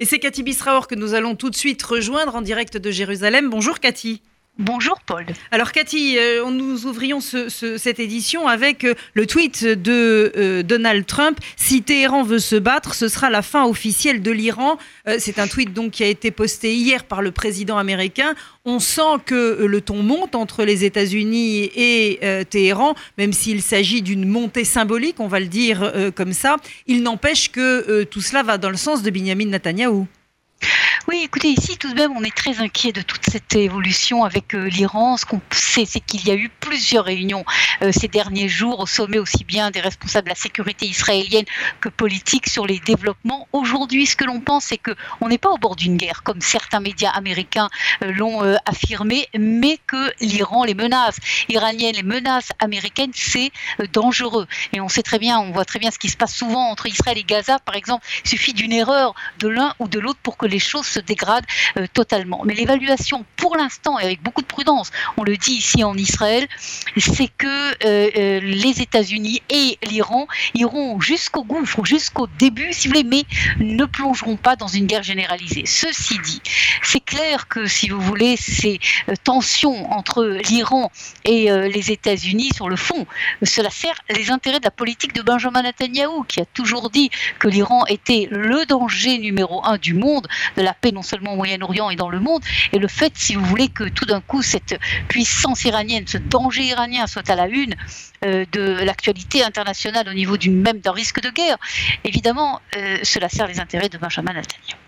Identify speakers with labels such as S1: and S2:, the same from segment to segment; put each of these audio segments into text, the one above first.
S1: Et c'est Cathy Bisraor que nous allons tout de suite rejoindre en direct de Jérusalem. Bonjour Cathy.
S2: Bonjour Paul.
S1: Alors Cathy, euh, nous ouvrions cette édition avec euh, le tweet de euh, Donald Trump. Si Téhéran veut se battre, ce sera la fin officielle de l'Iran. C'est un tweet donc qui a été posté hier par le président américain. On sent que le ton monte entre les États-Unis et Téhéran, même s'il s'agit d'une montée symbolique, on va le dire comme ça. Il n'empêche que tout cela va dans le sens de Benjamin Netanyahou.
S2: Oui, écoutez, ici tout de même, on est très inquiet de toute cette évolution avec euh, l'Iran. Ce qu'on sait, c'est qu'il y a eu plusieurs réunions euh, ces derniers jours au sommet aussi bien des responsables de la sécurité israélienne que politique sur les développements. Aujourd'hui, ce que l'on pense, c'est qu'on n'est pas au bord d'une guerre, comme certains médias américains euh, l'ont affirmé, mais que l'Iran, les menaces iraniennes, les menaces américaines, c'est dangereux. Et on sait très bien, on voit très bien ce qui se passe souvent entre Israël et Gaza, par exemple. Il suffit d'une erreur de l'un ou de l'autre pour que les choses se dégradent euh, totalement. Mais l'évaluation, pour l'instant, et avec beaucoup de prudence, on le dit ici en Israël, c'est que euh, euh, les États-Unis et l'Iran iront jusqu'au gouffre, jusqu'au début, si vous voulez, mais ne plongeront pas dans une guerre généralisée. Ceci dit, c'est clair que, si vous voulez, ces tensions entre l'Iran et les États-Unis, sur le fond, cela sert les intérêts de la politique de Benjamin Netanyahu, qui a toujours dit que l'Iran était le danger numéro un du monde, de la paix non seulement au Moyen-Orient et dans le monde. Et le fait, si vous voulez, que tout d'un coup, cette puissance iranienne, ce danger iranien soit à la une euh, de l'actualité internationale au niveau du même d'un risque de guerre, évidemment, euh, cela sert les intérêts de Benjamin Netanyahu.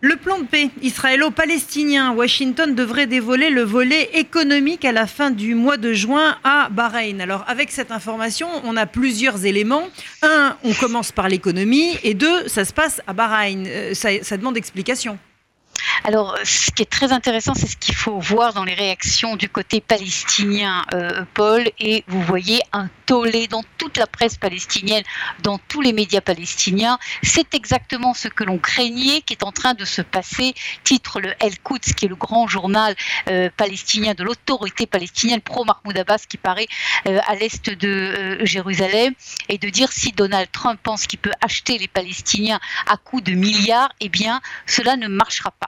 S1: Le plan de paix israélo-palestinien, Washington devrait dévoiler le volet économique à la fin du mois de juin à Bahreïn. Alors avec cette information, on a plusieurs éléments. Un, on commence par l'économie et deux, ça se passe à Bahreïn. Euh, ça, ça demande explication.
S2: Alors, ce qui est très intéressant, c'est ce qu'il faut voir dans les réactions du côté palestinien, euh, Paul, et vous voyez un tollé dans toute la presse palestinienne, dans tous les médias palestiniens. C'est exactement ce que l'on craignait qui est en train de se passer, titre le El Quds, qui est le grand journal euh, palestinien de l'autorité palestinienne pro-Mahmoud Abbas, qui paraît euh, à l'est de Jérusalem, et de dire si Donald Trump pense qu'il peut acheter les Palestiniens à coups de milliards, eh bien, cela ne marchera pas.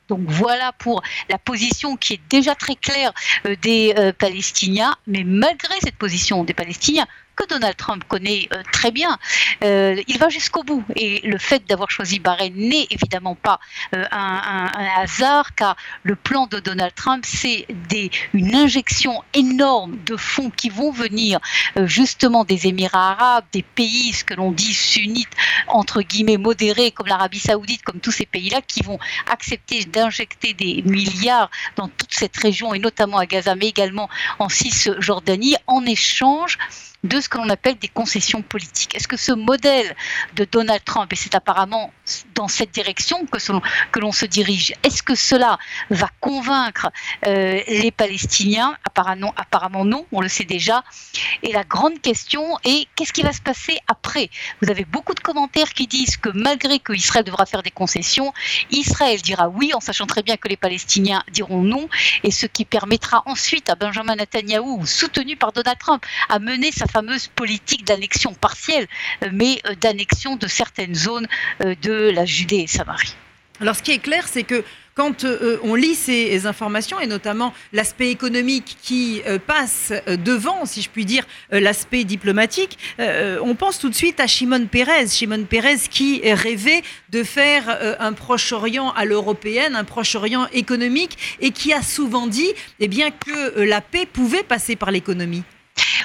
S2: Donc voilà pour la position qui est déjà très claire euh, des euh, Palestiniens, mais malgré cette position des Palestiniens, que Donald Trump connaît euh, très bien. Il va jusqu'au bout. Et le fait d'avoir choisi Bahreïn n'est évidemment pas un, hasard, car le plan de Donald Trump, c'est une injection énorme de fonds qui vont venir justement des Émirats arabes, des pays, ce que l'on dit sunnites, entre guillemets modérés, comme l'Arabie saoudite, comme tous ces pays-là, qui vont accepter d'injecter des milliards dans toute cette région, et notamment à Gaza, mais également en Cisjordanie, en échange de ce que l'on appelle des concessions politiques. Est-ce que ce modèle de Donald Trump, et c'est apparemment dans cette direction que, l'on se dirige, est-ce que cela va convaincre euh, les Palestiniens? Apparemment, apparemment non, on le sait déjà. Et la grande question est qu'est-ce qui va se passer après? Vous avez beaucoup de commentaires qui disent que malgré que Israël devra faire des concessions, Israël dira oui en sachant très bien que les Palestiniens diront non, et ce qui permettra ensuite à Benjamin Netanyahu, soutenu par Donald Trump, à mener sa fameuse politique d'annexion partielle, euh, mais euh, d'annexion de certaines zones euh, de la Judée et Samarie.
S1: Alors ce qui est clair, c'est que quand on lit ces informations, et notamment l'aspect économique qui passe devant, si je puis dire, l'aspect diplomatique, on pense tout de suite à Shimon Peres. Shimon Peres qui rêvait de faire un Proche-Orient à l'européenne, un Proche-Orient économique, et qui a souvent dit eh bien, que la paix pouvait passer par l'économie.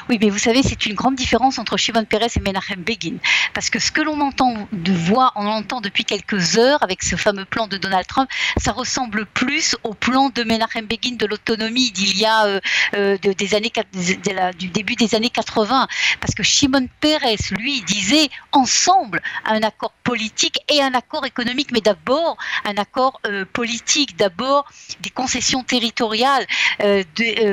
S2: Oui, mais vous savez, c'est une grande différence entre Shimon Peres et Menachem Begin. Parce que ce que l'on entend de voix, on entend depuis quelques heures avec ce fameux plan de Donald Trump, ça ressemble plus au plan de Menachem Begin de l'autonomie d'il y a euh, euh, des années, du début des années 80. Parce que Shimon Peres, lui, disait ensemble un accord politique et un accord économique, mais d'abord un accord euh, politique, d'abord des concessions territoriales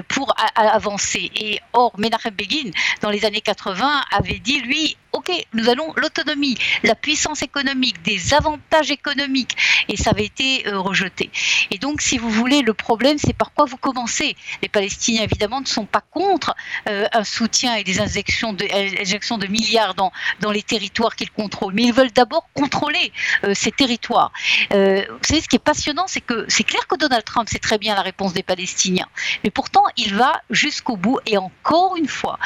S2: pour avancer. Et or, Menachem Begin, dans les années 80, avait dit, lui, ok, nous allons l'autonomie, la puissance économique, des avantages économiques, et ça avait été euh, rejeté. Et donc, si vous voulez, le problème, c'est par quoi vous commencez. Les Palestiniens, évidemment, ne sont pas contre euh, un soutien et des injections de, de milliards dans, les territoires qu'ils contrôlent, mais ils veulent d'abord contrôler euh, ces territoires. vous savez, ce qui est passionnant, c'est que c'est clair que Donald Trump sait très bien la réponse des Palestiniens, mais pourtant, il va jusqu'au bout, et encore une fois,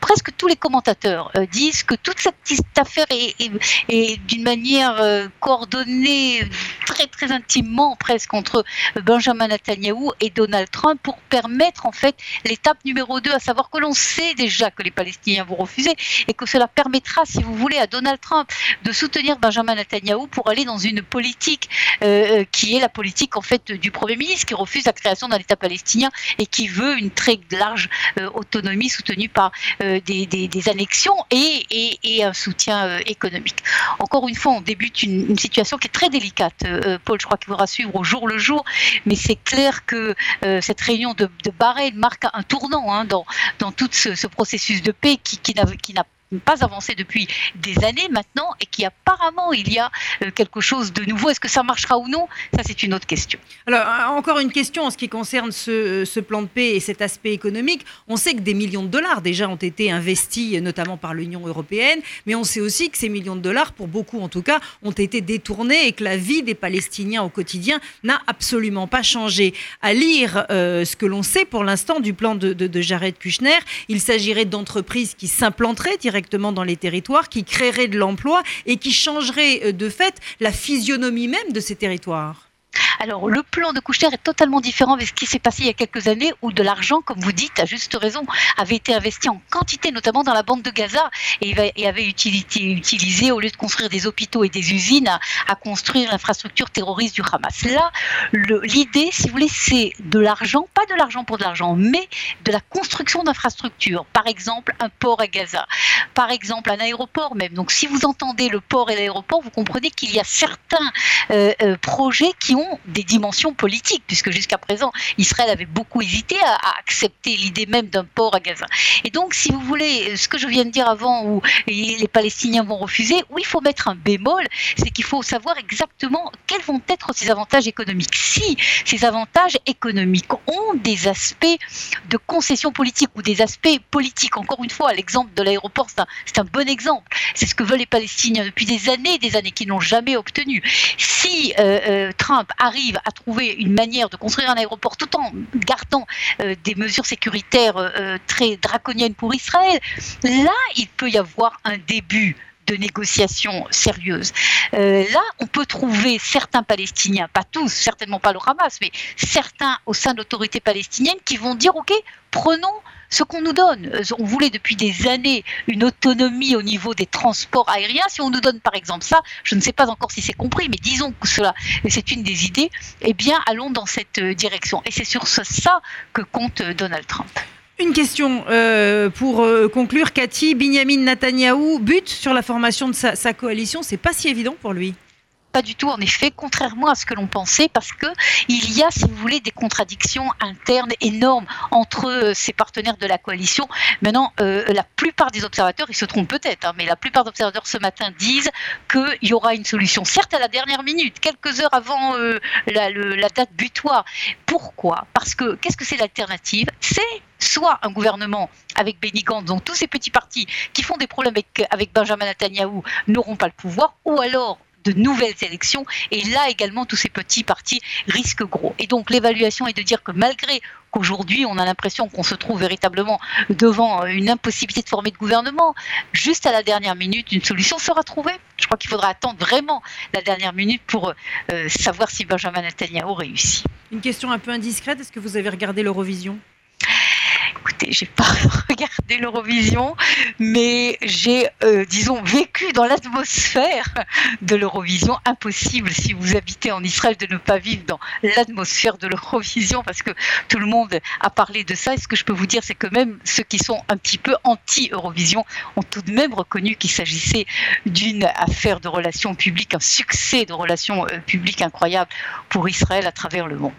S2: presque tous les commentateurs disent que toute cette affaire est, d'une manière coordonnée très très intimement presque entre Benjamin Netanyahu et Donald Trump pour permettre en fait l'étape numéro 2, à savoir que l'on sait déjà que les Palestiniens vont refuser et que cela permettra, si vous voulez, à Donald Trump de soutenir Benjamin Netanyahu pour aller dans une politique euh, euh, qui est la politique en fait du Premier ministre qui refuse la création d'un État palestinien et qui veut une très large euh, autonomie soutenue par des, annexions et, un soutien économique. Encore une fois, on débute une, situation qui est très délicate. Paul, je crois qu'il faudra suivre au jour le jour, mais c'est clair que euh, cette réunion de, de Bahreïn marque un tournant hein, dans, dans tout ce, processus de paix qui, qui n'a pas avancé depuis des années maintenant et qui apparemment il y a euh, quelque chose de nouveau. Est-ce que ça marchera ou non? Ça, c'est une autre question.
S1: Alors, euh, encore une question en ce qui concerne ce, ce, plan de paix et cet aspect économique. On sait que des millions de dollars déjà ont été investis, notamment par l'Union européenne, mais on sait aussi que ces millions de dollars, pour beaucoup en tout cas, ont été détournés et que la vie des Palestiniens au quotidien n'a absolument pas changé. À lire euh, ce que l'on sait pour l'instant du plan de, de, de Jared Kushner, il s'agirait d'entreprises qui s'implanteraient directement dans les territoires, qui créerait de l'emploi et qui changerait euh, de fait la physionomie même de ces territoires.
S2: Alors, le plan de Kouchner est totalement différent de ce qui s'est passé il y a quelques années où de l'argent, comme vous dites, à juste raison, avait été investi en quantité, notamment dans la bande de Gaza, et, avait été utilisé, au lieu de construire des hôpitaux et des usines, à, construire l'infrastructure terroriste du Hamas. Là, l'idée, si vous voulez, c'est de l'argent, pas de l'argent pour de l'argent, mais de la construction d'infrastructures. Par exemple, un port à Gaza, par exemple, un aéroport même. Donc, si vous entendez le port et l'aéroport, vous comprenez qu'il y a certains euh, euh, projets qui ont des dimensions politiques, puisque jusqu'à présent, Israël avait beaucoup hésité à, accepter l'idée même d'un port à Gaza. Et donc, si vous voulez, ce que je viens de dire avant, où les Palestiniens vont refuser, où il faut mettre un bémol, c'est qu'il faut savoir exactement quels vont être ces avantages économiques. Si ces avantages économiques ont des aspects de concession politique ou des aspects politiques, encore une fois, l'exemple de l'aéroport, c'est un, bon exemple. C'est ce que veulent les Palestiniens depuis des années et des années, qui n'ont jamais obtenu. Si euh, euh, Trump arrive à trouver une manière de construire un aéroport tout en gardant euh, des mesures sécuritaires euh, euh, très draconiennes pour Israël, là, il peut y avoir un début de négociations sérieuses. là, on peut trouver certains Palestiniens, pas tous, certainement pas le Hamas, mais certains au sein de l'autorité palestinienne qui vont dire, OK, prenons ce qu'on nous donne. Euh, on voulait depuis des années une autonomie au niveau des transports aériens. Si on nous donne par exemple ça, je ne sais pas encore si c'est compris, mais disons que cela, c'est une des idées, eh bien allons dans cette euh, direction. Et c'est sur ça que compte euh, Donald Trump.
S1: Une question pour conclure, Cathy. Binyamin Netanyahou bute sur la formation de sa, sa coalition. C'est pas si évident pour lui
S2: pas du tout en effet, contrairement à ce que l'on pensait, parce que il y a, si vous voulez, des contradictions internes énormes entre euh, partenaires de la coalition. Maintenant, euh, la plupart des observateurs, ils se trompent peut-être, hein, mais la plupart des observateurs ce matin disent qu'il y aura une solution, certes à la dernière minute, quelques heures avant euh, la, la date butoir. Pourquoi? Parce que qu'est-ce que c'est l'alternative? C'est soit un gouvernement avec Benny Gantz, donc tous ces petits partis qui font des problèmes avec, avec Benjamin Netanyahu n'auront pas le pouvoir, ou alors de nouvelles élections. Et là également, tous ces petits partis risquent gros. Et donc l'évaluation est de dire que malgré qu'aujourd'hui on a l'impression qu'on se trouve véritablement devant une impossibilité de former de gouvernement, juste à la dernière minute, une solution sera trouvée. Je crois qu'il faudra attendre vraiment la dernière minute pour euh, savoir si Benjamin Netanyahu réussit.
S1: Une question un peu indiscrète, est-ce que vous avez regardé l'Eurovision?
S2: Écoutez, j'ai pas regardé l'Eurovision, mais j'ai, euh, disons, vécu dans l'atmosphère de l'Eurovision. Impossible, si vous habitez en Israël, de ne pas vivre dans l'atmosphère de l'Eurovision, parce que tout le monde a parlé de ça. Et ce que je peux vous dire, c'est que même ceux qui sont un petit peu anti-Eurovision ont tout de même reconnu qu'il s'agissait d'une affaire de relations publiques, un succès de relations euh, publiques incroyable pour Israël à travers le monde.